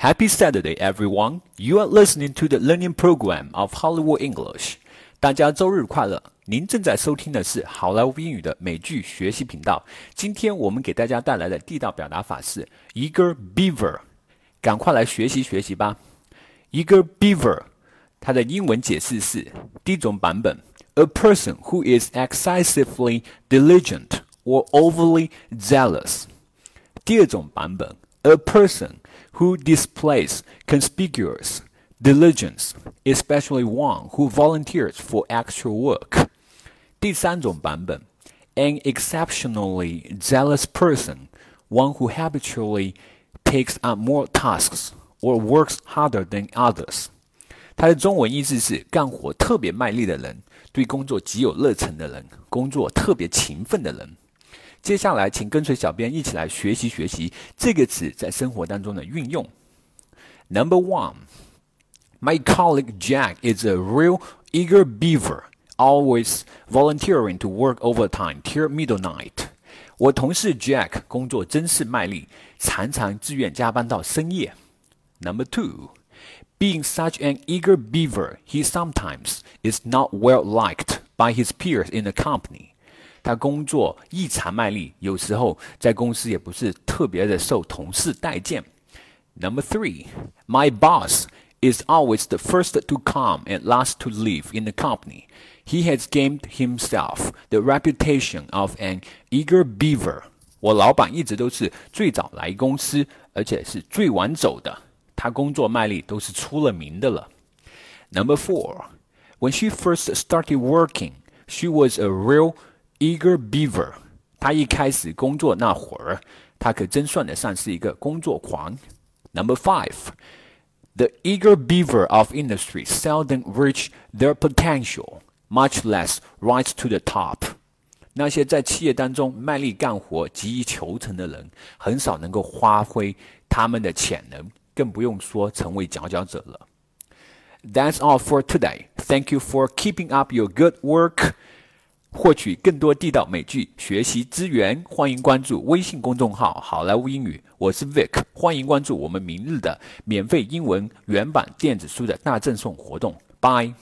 Happy Saturday, everyone! You are listening to the learning program of Hollywood English. 大家周日快乐！您正在收听的是好莱坞英语的美剧学习频道。今天我们给大家带来的地道表达法是 eager beaver，赶快来学习学习吧。eager beaver，它的英文解释是第一种版本：a person who is excessively diligent or overly zealous。第二种版本 ：a person who displays conspicuous diligence, especially one who volunteers for extra work. 第三种版本，an exceptionally zealous person, one who habitually takes up more tasks or works harder than others. 它的中文意思是干活特别卖力的人，对工作极有热忱的人，工作特别勤奋的人。 接下来，请跟随小编一起来学习学习这个词在生活当中的运用。Number one, my colleague Jack is a real eager beaver, always volunteering to work overtime till midnight. 我同事 Jack 工作真是卖力，常常自愿加班到深夜。Number two, being such an eager beaver, he sometimes is not well liked by his peers in the company. 他工作异常卖力，有时候在公司也不是特别的受同事待见。Number three, my boss is always the first to come and last to leave in the company. He has gained himself the reputation of an eager beaver. 我老板一直都是最早来公司，而且是最晚走的。他工作卖力都是出了名的了。Number four, when she first started working, she was a real Eager beaver，他一开始工作那会儿，他可真算得上是一个工作狂。Number five，the eager beaver of industry seldom reach their potential, much less rise to the top。那些在企业当中卖力干活、急于求成的人，很少能够发挥他们的潜能，更不用说成为佼佼者了。That's all for today. Thank you for keeping up your good work. 获取更多地道美剧学习资源，欢迎关注微信公众号“好莱坞英语”。我是 Vic，欢迎关注我们明日的免费英文原版电子书的大赠送活动。Bye。